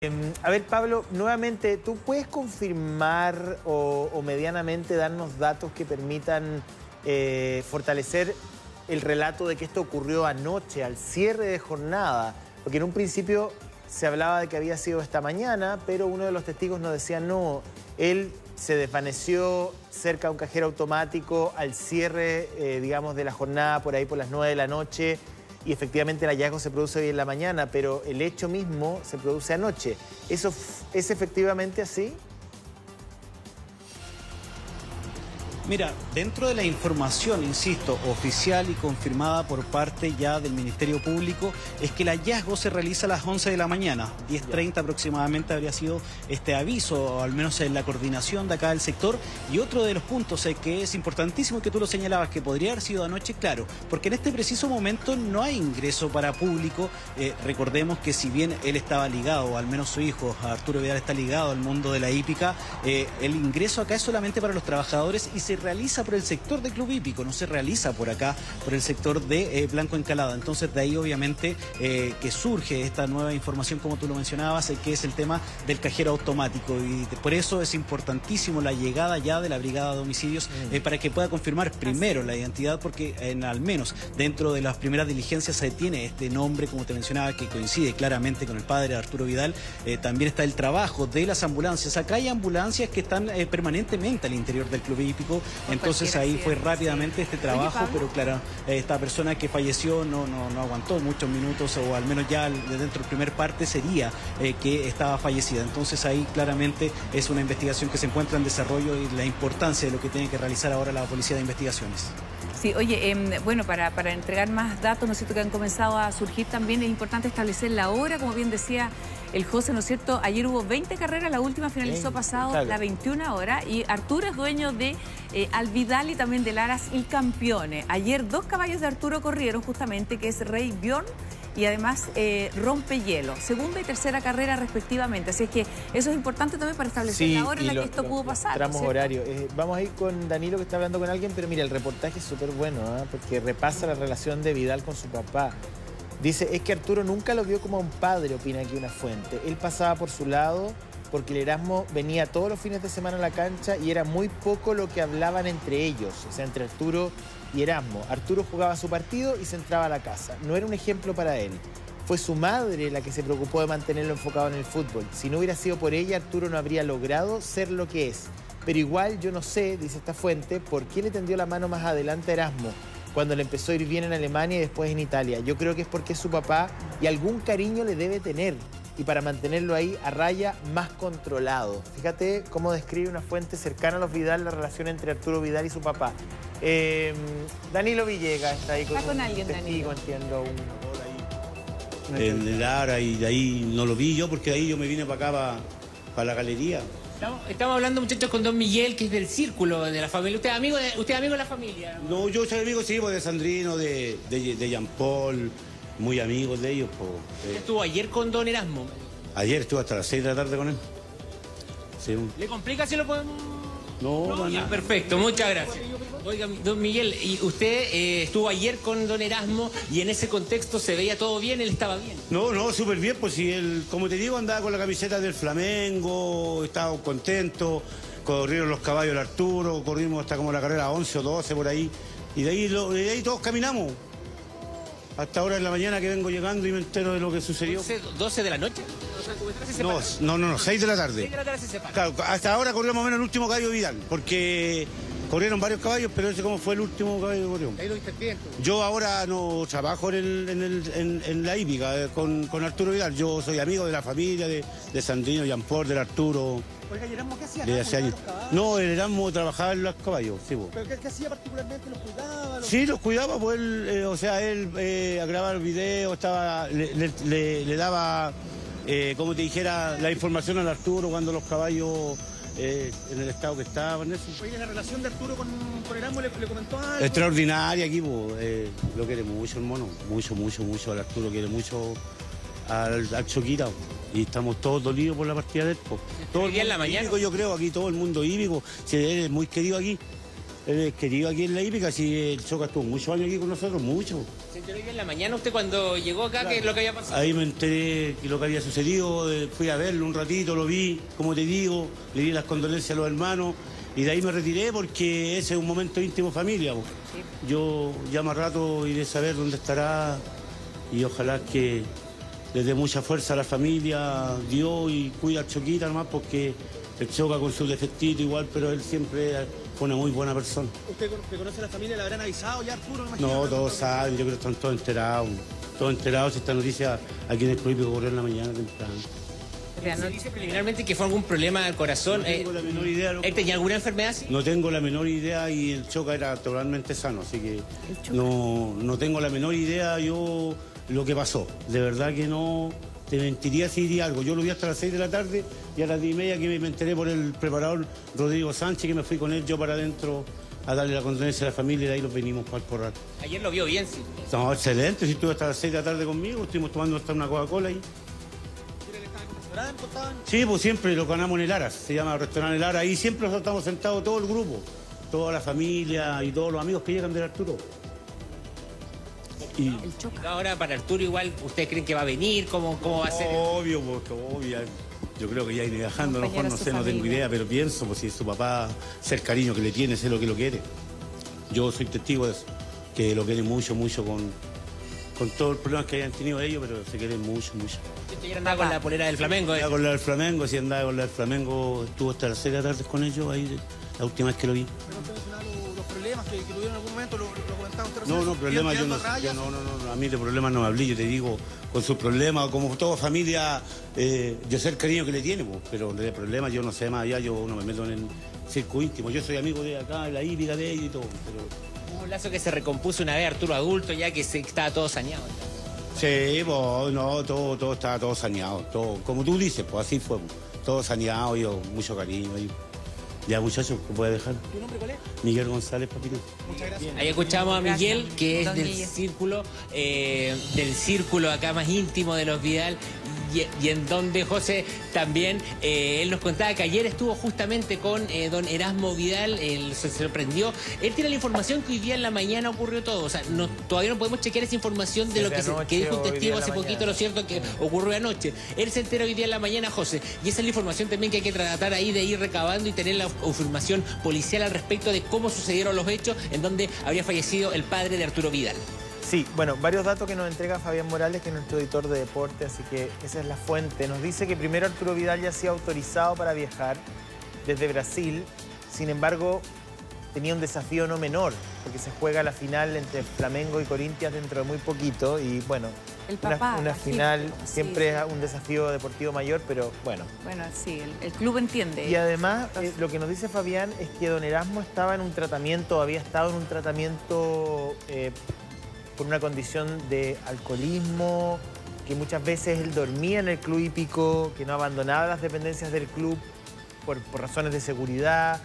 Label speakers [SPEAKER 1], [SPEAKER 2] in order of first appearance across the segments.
[SPEAKER 1] Em, a ver, Pablo, nuevamente, ¿tú puedes confirmar o, medianamente darnos datos que permitan eh, fortalecer el relato de que esto ocurrió anoche, al cierre de jornada? Porque en un principio se hablaba de que había sido esta mañana, pero uno de los testigos nos decía, no, él se desvaneció cerca de un cajero automático al cierre, eh, digamos, de la jornada, por ahí por las 9 de la noche, y efectivamente el hallazgo se produce hoy en la mañana, pero el hecho mismo se produce anoche. ¿Eso es efectivamente así?
[SPEAKER 2] Mira, dentro de la información, insisto, oficial y confirmada por parte ya del Ministerio Público, es que el hallazgo se realiza a las 11 de la mañana, 10.30 aproximadamente habría sido este aviso, al menos en la coordinación de acá del sector. Y otro de los puntos que es importantísimo que tú lo señalabas, que podría haber sido anoche, claro, porque en este preciso momento no hay ingreso para público. Eh, recordemos que si bien él estaba ligado, o al menos su hijo, Arturo Vidal, está ligado al mundo de la hípica, eh, el ingreso acá es solamente para los trabajadores y se realiza por el sector de Club Hípico, no se realiza por acá, por el sector de eh, Blanco Encalada. Entonces de ahí obviamente eh, que surge esta nueva información, como tú lo mencionabas, eh, que es el tema del cajero automático. Y por eso es importantísimo la llegada ya de la brigada de homicidios mm. para que pueda confirmar primero la identidad, porque en, al menos dentro de las primeras diligencias se tiene este nombre, como te mencionaba, que coincide claramente con el padre de Arturo Vidal. también está el trabajo de las ambulancias. Acá hay ambulancias que están permanentemente al interior del club hípico entonces ahí fue rápidamente este trabajo, pero claro, esta persona que falleció no, no, aguantó muchos minutos, o al menos ya dentro de la primera parte sería eh, que estaba fallecida. Entonces ahí claramente es una investigación que se encuentra en desarrollo y la importancia de lo que tiene que realizar ahora la Policía de Investigaciones.
[SPEAKER 3] Sí, oye, em, bueno, para, para, entregar más datos, ¿no es cierto?, que han comenzado a surgir también, es importante establecer la hora, como bien decía el José, ¿no es cierto? Ayer hubo 20 carreras, la última finalizó pasado la 21 hora y Arturo es dueño de eh, Alvidal y también de Laras y Campeone. Ayer dos caballos de Arturo corrieron justamente, que es Rey Bjorn y además eh, rompe hielo. Segunda y tercera carrera respectivamente. Así es que eso es importante también para establecer la hora en la que esto pudo pasar.
[SPEAKER 1] Tramos horario. Eh, vamos a ir con Danilo que está hablando con alguien, pero mira, el reportaje es súper bueno, ¿ah? porque repasa la relación de Vidal con su papá. Dice, es que Arturo nunca lo vio como un padre, opina aquí una fuente. Él pasaba por su lado porque el Erasmo venía todos los fines de semana a la cancha y era muy poco lo que hablaban entre ellos, o sea, entre Arturo y Erasmo. Arturo jugaba su partido y se entraba a la casa. No era un ejemplo para él. Fue su madre la que se preocupó de mantenerlo enfocado en el fútbol. Si no hubiera sido por ella, Arturo no habría logrado ser lo que es. Pero igual yo no sé, dice esta fuente, por qué le tendió la mano más adelante a Erasmo cuando le empezó a ir bien en Alemania y después en Italia. Yo creo que es porque es su papá y algún cariño le debe tener y para mantenerlo ahí a raya más controlado. Fíjate cómo describe una fuente cercana a los Vidal la relación entre Arturo Vidal y su papá. Em, Danilo Villegas está ahí
[SPEAKER 3] con, alguien, testigo,
[SPEAKER 1] entiendo.
[SPEAKER 4] Un, el Lara y de ahí no lo vi yo porque de ahí yo me vine para acá, para, la galería.
[SPEAKER 5] Estamos, hablando, muchachos, con Don Miguel, que es del círculo de la familia. ¿Usted es amigo de, usted amigo de la familia?
[SPEAKER 4] No, yo soy amigo, sí, pues, de Sandrino, de, de Jean Paul, muy amigos de ellos.
[SPEAKER 5] Pues, ¿Estuvo ayer con Don Erasmo?
[SPEAKER 4] Ayer estuvo hasta las 6 de la tarde con él.
[SPEAKER 5] ¿Le complica si lo podemos...?
[SPEAKER 4] No, no,
[SPEAKER 5] perfecto, muchas gracias. Oiga, don Miguel, y usted eh, estuvo ayer con don Erasmo y en ese contexto se veía todo bien, él estaba bien.
[SPEAKER 4] No, no, súper bien, pues si él, como te digo, andaba con la camiseta del Flamengo, estaba contento, corrieron los caballos del Arturo, corrimos hasta como la carrera 11 o 12 por ahí, y de ahí, de ahí todos caminamos hasta ahora en la mañana que vengo llegando y me entero de lo que sucedió.
[SPEAKER 5] ¿12 de la noche?
[SPEAKER 4] No, no, no, 6 de la tarde.
[SPEAKER 5] 6 de la tarde se
[SPEAKER 4] Claro, hasta ahora corrió más o menos el último caballo Vidal, porque corrieron varios caballos, pero ese como fue el último caballo que corrió.
[SPEAKER 5] Ahí lo
[SPEAKER 4] Yo ahora no trabajo en, en, la hípica eh, con, con, Arturo Vidal. Yo soy amigo de la familia, de, de Sandrino, Paul, del Arturo.
[SPEAKER 5] Oiga, ¿y Erasmo qué hacía?
[SPEAKER 4] No, el Erasmo trabajaba en los caballos, sí.
[SPEAKER 5] ¿Pero qué, hacía particularmente? ¿Los cuidaba?
[SPEAKER 4] Sí, los cuidaba, pues él, eh, o sea, él eh, a grabar videos, estaba, le, daba, eh, como te dijera, la información al Arturo cuando los caballos eh, en el estado que estaban. Eso.
[SPEAKER 5] Oye, la relación de Arturo con, Erasmo le, comentó algo.
[SPEAKER 4] Extraordinaria aquí, pues, lo quiere mucho el mono, mucho, mucho, mucho. Al Arturo quiere mucho al, al Choquita y estamos todos dolidos por la partida de él. Todo
[SPEAKER 5] el, en la mañana.
[SPEAKER 4] yo creo, aquí todo el mundo híbico, si es muy querido aquí. Él es querido aquí en la hípica, sí, el Choca estuvo muchos años aquí con nosotros, mucho.
[SPEAKER 5] ¿Se enteró en la mañana usted cuando llegó acá qué es lo que había pasado?
[SPEAKER 4] Ahí me enteré de lo que había sucedido, eh, fui a verlo un ratito, lo vi, como te digo, le di las condolencias a los hermanos y de ahí me retiré porque ese es un momento íntimo familia. Yo ya más rato iré a saber dónde estará y ojalá que le dé mucha fuerza a la familia, Dios y cuida a Choquita nomás porque el Choca con su defectito igual, pero él siempre fue una muy buena persona.
[SPEAKER 2] ¿Usted conoce a la familia? ¿Le habrán avisado ya, Arturo?
[SPEAKER 4] No, todos saben, yo creo que están todos enterados. Todos enterados, esta noticia aquí en el club ocurrió en la mañana temprano.
[SPEAKER 5] Se dice preliminarmente que fue algún problema al corazón.
[SPEAKER 4] No tengo la menor idea.
[SPEAKER 5] ¿Él tenía alguna enfermedad?
[SPEAKER 4] No tengo la menor idea y el Choca era totalmente sano, así que no, no tengo la menor idea yo lo que pasó. De verdad que no te mentiría si diría algo. Yo lo vi hasta las 6 de la tarde y a las 10 y media que me enteré por el preparador Rodrigo Sánchez, que me fui con él yo para adentro a darle la condolencia a la familia y de ahí los venimos para el corral.
[SPEAKER 5] Ayer lo vio bien, sí.
[SPEAKER 4] Estamos excelente, si estuve hasta las 6 de la tarde conmigo, estuvimos tomando hasta una Coca-Cola ahí. Sí, pues siempre lo ganamos en el Aras, se llama Restaurante El Aras, ahí siempre estamos sentados todo el grupo, toda la familia y todos los amigos que llegan del Arturo.
[SPEAKER 5] Y... Ahora para Arturo igual, ¿ustedes creen que va a venir? ¿Cómo, cómo va a ser?
[SPEAKER 4] Obvio, porque obvio. Yo creo que ya iré viajando, a lo mejor no sé, no tengo idea, pero pienso, pues si su papá, ser cariño que le tiene, sé lo que lo quiere. Yo soy testigo de eso, que lo quiere mucho, mucho con, con todos los problemas que hayan tenido ellos, pero se quieren mucho, mucho.
[SPEAKER 5] ¿Usted andaba con la polera del Flamengo?
[SPEAKER 4] Andaba con la del Flamengo, sí andaba con la del Flamengo, estuvo hasta las 6 de la tarde con ellos, ahí la última vez que lo vi.
[SPEAKER 2] ¿Pero usted mencionaba los problemas que, que tuvieron en algún momento? ¿Lo, lo comentaba usted
[SPEAKER 4] No, no, problemas yo no, yo no, no, no, a mí de problemas no me hablé, yo te digo, con sus problemas, como toda familia, eh, yo sé el cariño que le tiene, pues, pero de problemas yo no sé más allá, yo no me meto en el circo íntimo, yo soy amigo de acá, de la hípica de ellos y todo, pero...
[SPEAKER 5] Un lazo que se recompuso una vez Arturo adulto, ya que se, estaba todo saneado.
[SPEAKER 4] Sí, pues, no, todo, todo estaba todo saneado, todo, como tú dices, pues así fue, todo saneado, yo, mucho cariño. Ya, muchachos, ¿me puede dejar?
[SPEAKER 5] ¿Tu nombre cuál es?
[SPEAKER 4] Miguel González, papito.
[SPEAKER 5] Muchas gracias. Ahí escuchamos a Miguel, que es del círculo, eh, del círculo acá más íntimo de los Vidal. Y, en donde José también, eh, él nos contaba que ayer estuvo justamente con eh, don Erasmo Vidal, él se sorprendió. Él tiene la información que hoy día en la mañana ocurrió todo. O sea, no, todavía no podemos chequear esa información de lo que, se, que dijo un testigo hace poquito, lo cierto, que ocurrió anoche. Él se entera hoy día en la mañana, José. Y esa es la información también que hay que tratar ahí de ir recabando y tener la confirmación policial al respecto de cómo sucedieron los hechos en donde habría fallecido el padre de Arturo Vidal.
[SPEAKER 1] Sí, bueno, varios datos que nos entrega Fabián Morales, que es nuestro editor de deporte, así que esa es la fuente. Nos dice que primero Arturo Vidal ya ha sido autorizado para viajar desde Brasil, sin embargo, tenía un desafío no menor, porque se juega la final entre Flamengo y Corintias dentro de muy poquito, y bueno, una, final siempre es un desafío deportivo mayor, pero bueno.
[SPEAKER 3] Bueno, sí, el, club entiende.
[SPEAKER 1] Y además, eh, lo que nos dice Fabián es que don Erasmo estaba en un tratamiento, había estado en un tratamiento... Eh, por una condición de alcoholismo, que muchas veces él dormía en el club hípico, que no abandonaba las dependencias del club por, razones de seguridad.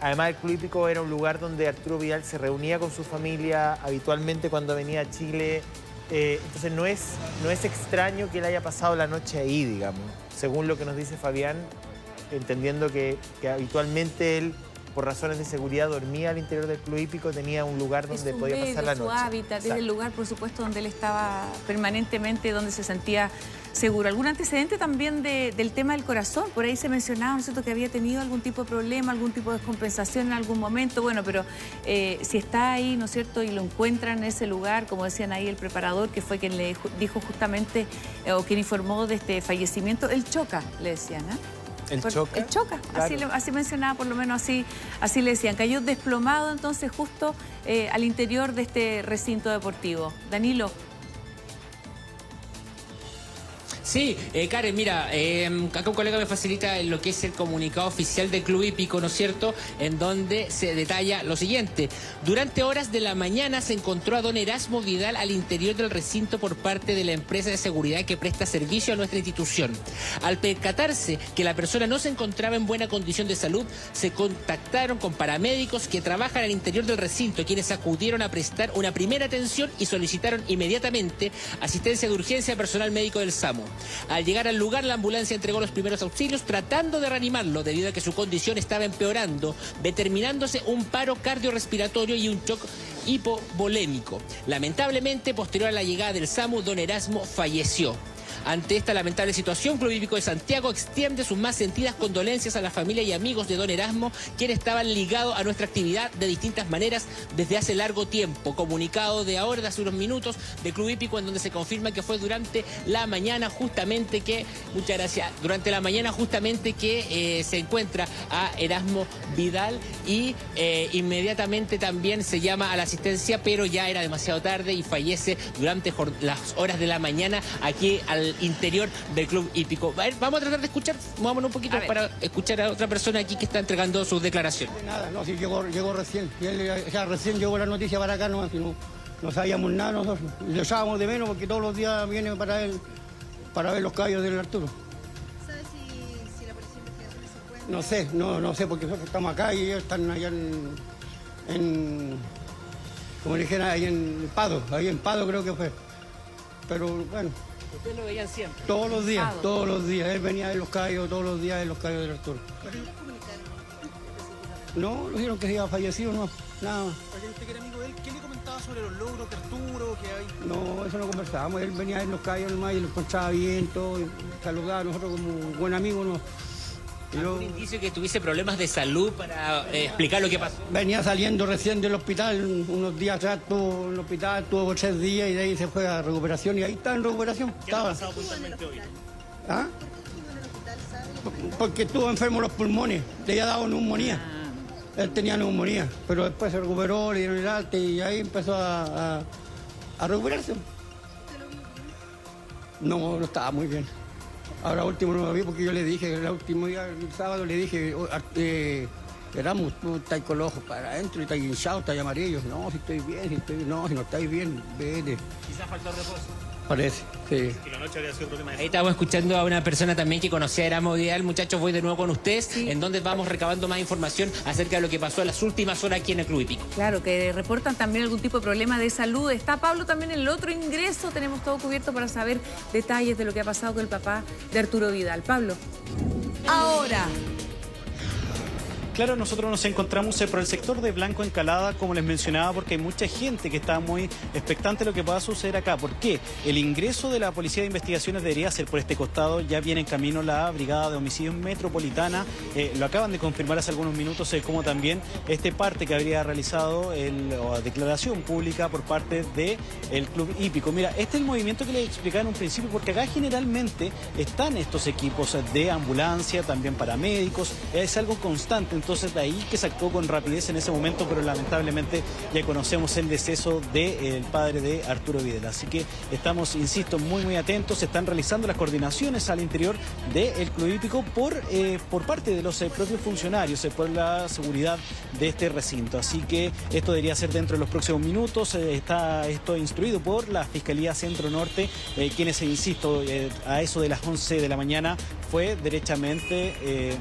[SPEAKER 1] Además, el club hípico era un lugar donde Arturo Vidal se reunía con su familia habitualmente cuando venía a Chile. Eh, entonces no es, no es extraño que él haya pasado la noche ahí, digamos, según lo que nos dice Fabián, entendiendo que, que habitualmente él por razones de seguridad dormía al interior del club hípico, tenía un lugar donde podía pasar la noche.
[SPEAKER 3] su hábitat, es el lugar, por supuesto, donde él estaba permanentemente, donde se sentía seguro. ¿Algún antecedente también del tema del corazón? Por ahí se mencionaba, ¿no es cierto?, que había tenido algún tipo de problema, algún tipo de descompensación en algún momento. Bueno, pero eh, si está ahí, ¿no es cierto?, y lo encuentran en ese lugar, como decían ahí el preparador, que fue quien le dijo justamente, eh, o quien informó de este fallecimiento, él choca, le decían, ¿eh?
[SPEAKER 1] El choca.
[SPEAKER 3] El choca, así, mencionaba, por lo menos así, así le decían. Cayó desplomado entonces justo eh, al interior de este recinto deportivo. Danilo.
[SPEAKER 5] Sí, eh, Karen, mira, eh, acá un colega me facilita lo que es el comunicado oficial del Club Hípico, ¿no es cierto?, en donde se detalla lo siguiente. Durante horas de la mañana se encontró a don Erasmo Vidal al interior del recinto por parte de la empresa de seguridad que presta servicio a nuestra institución. Al percatarse que la persona no se encontraba en buena condición de salud, se contactaron con paramédicos que trabajan al interior del recinto, quienes acudieron a prestar una primera atención y solicitaron inmediatamente asistencia de urgencia personal médico del SAMU. Al llegar al lugar, la ambulancia entregó los primeros auxilios tratando de reanimarlo debido a que su condición estaba empeorando, determinándose un paro cardiorrespiratorio y un shock hipovolémico. Lamentablemente, posterior a la llegada del SAMU, don Erasmo falleció. Ante esta lamentable situación, Club Hípico de Santiago extiende sus más sentidas condolencias a la familia y amigos de Don Erasmo, quienes estaban ligados a nuestra actividad de distintas maneras desde hace largo tiempo. Comunicado de ahora, de hace unos minutos, de Club Hípico, en donde se confirma que fue durante la mañana justamente que, muchas gracias, durante la mañana justamente que eh, se encuentra a Erasmo Vidal y eh, inmediatamente también se llama a la asistencia, pero ya era demasiado tarde y fallece durante las horas de la mañana aquí al interior del club hípico. vamos a tratar de escuchar, vámonos un poquito para escuchar a otra persona aquí que está entregando sus declaraciones.
[SPEAKER 6] Nada, no, sí, llegó, llegó recién. ya recién llegó la noticia para acá, no, no, sabíamos nada nosotros. Le echábamos de menos porque todos los días viene para él, para ver los caballos del Arturo. ¿Sabe si, la policía se encuentra? No sé, no, no sé, porque nosotros estamos acá y ellos están allá en, en como le dijera, ahí en Pado, ahí en Pado creo que fue. Pero bueno,
[SPEAKER 5] ¿Ustedes lo veían siempre?
[SPEAKER 6] Todos los días, todos los días. Él venía de los callos, todos los días de los callos del Arturo. No, lo dijeron que se había fallecido, no, nada más.
[SPEAKER 2] ¿Usted que era amigo de él? ¿Qué le comentaba sobre los logros de Arturo? Que hay?
[SPEAKER 6] No, eso no conversábamos. Él venía de los callos nomás y lo encontraba bien, todo, saludaba. Nosotros como buen amigo nos
[SPEAKER 5] ¿Algún indicio que tuviese problemas de salud para eh, explicar lo que pasó?
[SPEAKER 6] Venía saliendo recién del hospital, unos días atrás estuvo en el hospital, tuvo tres días y de ahí se fue a recuperación y ahí está en recuperación.
[SPEAKER 2] ¿Qué ha pasado puntualmente hoy?
[SPEAKER 6] ¿Ah? Porque estuvo enfermo los pulmones, le había dado neumonía. Ah. Él tenía neumonía, pero después se recuperó, le dieron el alta y ahí empezó a, a, a recuperarse. No, no estaba muy bien. Ahora último no lo vi porque yo le dije, el último día, el sábado le dije, oh, eh, Erasmus, tú estás con los ojos para adentro y estás hinchado, estás amarillo. No, si estoy bien, si estoy no, si no estáis bien, vete.
[SPEAKER 2] Quizás faltó reposo.
[SPEAKER 6] Parece, sí.
[SPEAKER 5] Ahí estamos escuchando a una persona también que conocía a Erasmo Vidal. Muchachos, voy de nuevo con ustedes, en donde vamos recabando más información acerca de lo que pasó en las últimas horas aquí en el Club Hípico.
[SPEAKER 3] Claro, que reportan también algún tipo de problema de salud. Está Pablo también en el otro ingreso. Tenemos todo cubierto para saber detalles de lo que ha pasado con el papá de Arturo Vidal. Pablo.
[SPEAKER 2] Ahora. Claro, nosotros nos encontramos por el sector de Blanco Encalada, como les mencionaba, porque hay mucha gente que está muy expectante de lo que pueda suceder acá. ¿Por qué? El ingreso de la Policía de Investigaciones debería ser por este costado. Ya viene en camino la Brigada de Homicidios Metropolitana. Eh, lo acaban de confirmar hace algunos minutos, eh, como también este parte que habría realizado el, o declaración pública por parte del Club Hípico. Mira, este es el movimiento que les explicaba en un principio, porque acá generalmente están estos equipos de ambulancia, también paramédicos. Es algo constante entonces de ahí que se actuó con rapidez en ese momento, pero lamentablemente ya conocemos el deceso del padre de Arturo Vidal. Así que estamos, insisto, muy muy atentos, se están realizando las coordinaciones al interior del Club Hípico por, eh, por parte de los eh, propios funcionarios, eh, por la seguridad de este recinto. Así que esto debería ser dentro de los próximos minutos, está esto instruido por la Fiscalía Centro Norte, quienes, insisto, a eso de las 11 de la mañana fue derechamente...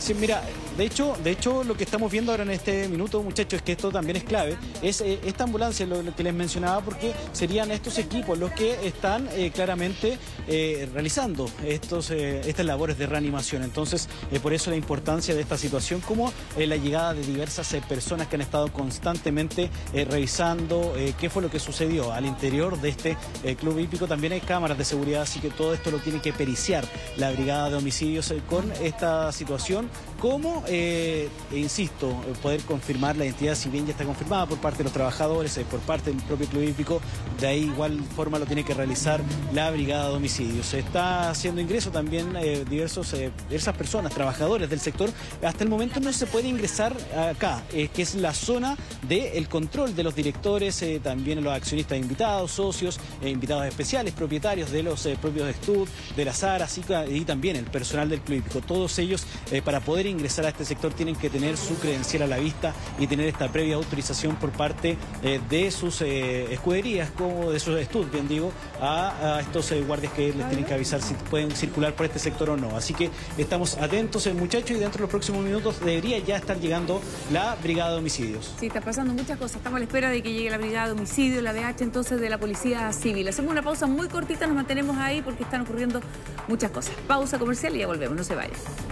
[SPEAKER 2] Sí, mira, de hecho, de hecho, lo que estamos viendo ahora en este minuto, muchachos, es que esto también es clave, es eh, esta ambulancia, lo, que les mencionaba, porque serían estos equipos los que están eh, claramente eh, realizando estos, estas labores de reanimación. Entonces, por eso la importancia de esta situación, como la llegada de diversas personas que han estado constantemente revisando qué fue lo que sucedió al interior de este club hípico. También hay cámaras de seguridad, así que todo esto lo tiene que periciar la brigada de homicidios con esta situación, como eh, insisto, poder confirmar la identidad, si bien ya está confirmada por parte de los trabajadores, eh, por parte del propio club hípico, de ahí igual forma lo tiene que realizar la brigada de homicidios. Se está haciendo ingreso también eh, diversos, diversas personas, trabajadores del sector. Hasta el momento no se puede ingresar acá, que es la zona del control de los directores, también los accionistas invitados, socios, invitados especiales, propietarios de los propios estudios, de la SAR, así y también el personal del club hípico. Todos ellos para poder ingresar a este sector tienen que tener su credencial a la vista y tener esta previa autorización por parte eh, de sus eh, escuderías, como de sus estudios, bien digo, a, estos eh, guardias que les tienen que avisar si pueden circular por este sector o no. Así que estamos atentos, muchachos, y dentro de los próximos minutos debería ya estar llegando la brigada de homicidios.
[SPEAKER 3] Sí, está pasando muchas cosas. Estamos a la espera de que llegue la brigada de homicidios, la BH entonces de la Policía Civil. Hacemos una pausa muy cortita, nos mantenemos ahí porque están ocurriendo muchas cosas. Pausa comercial y ya volvemos, no se vayan.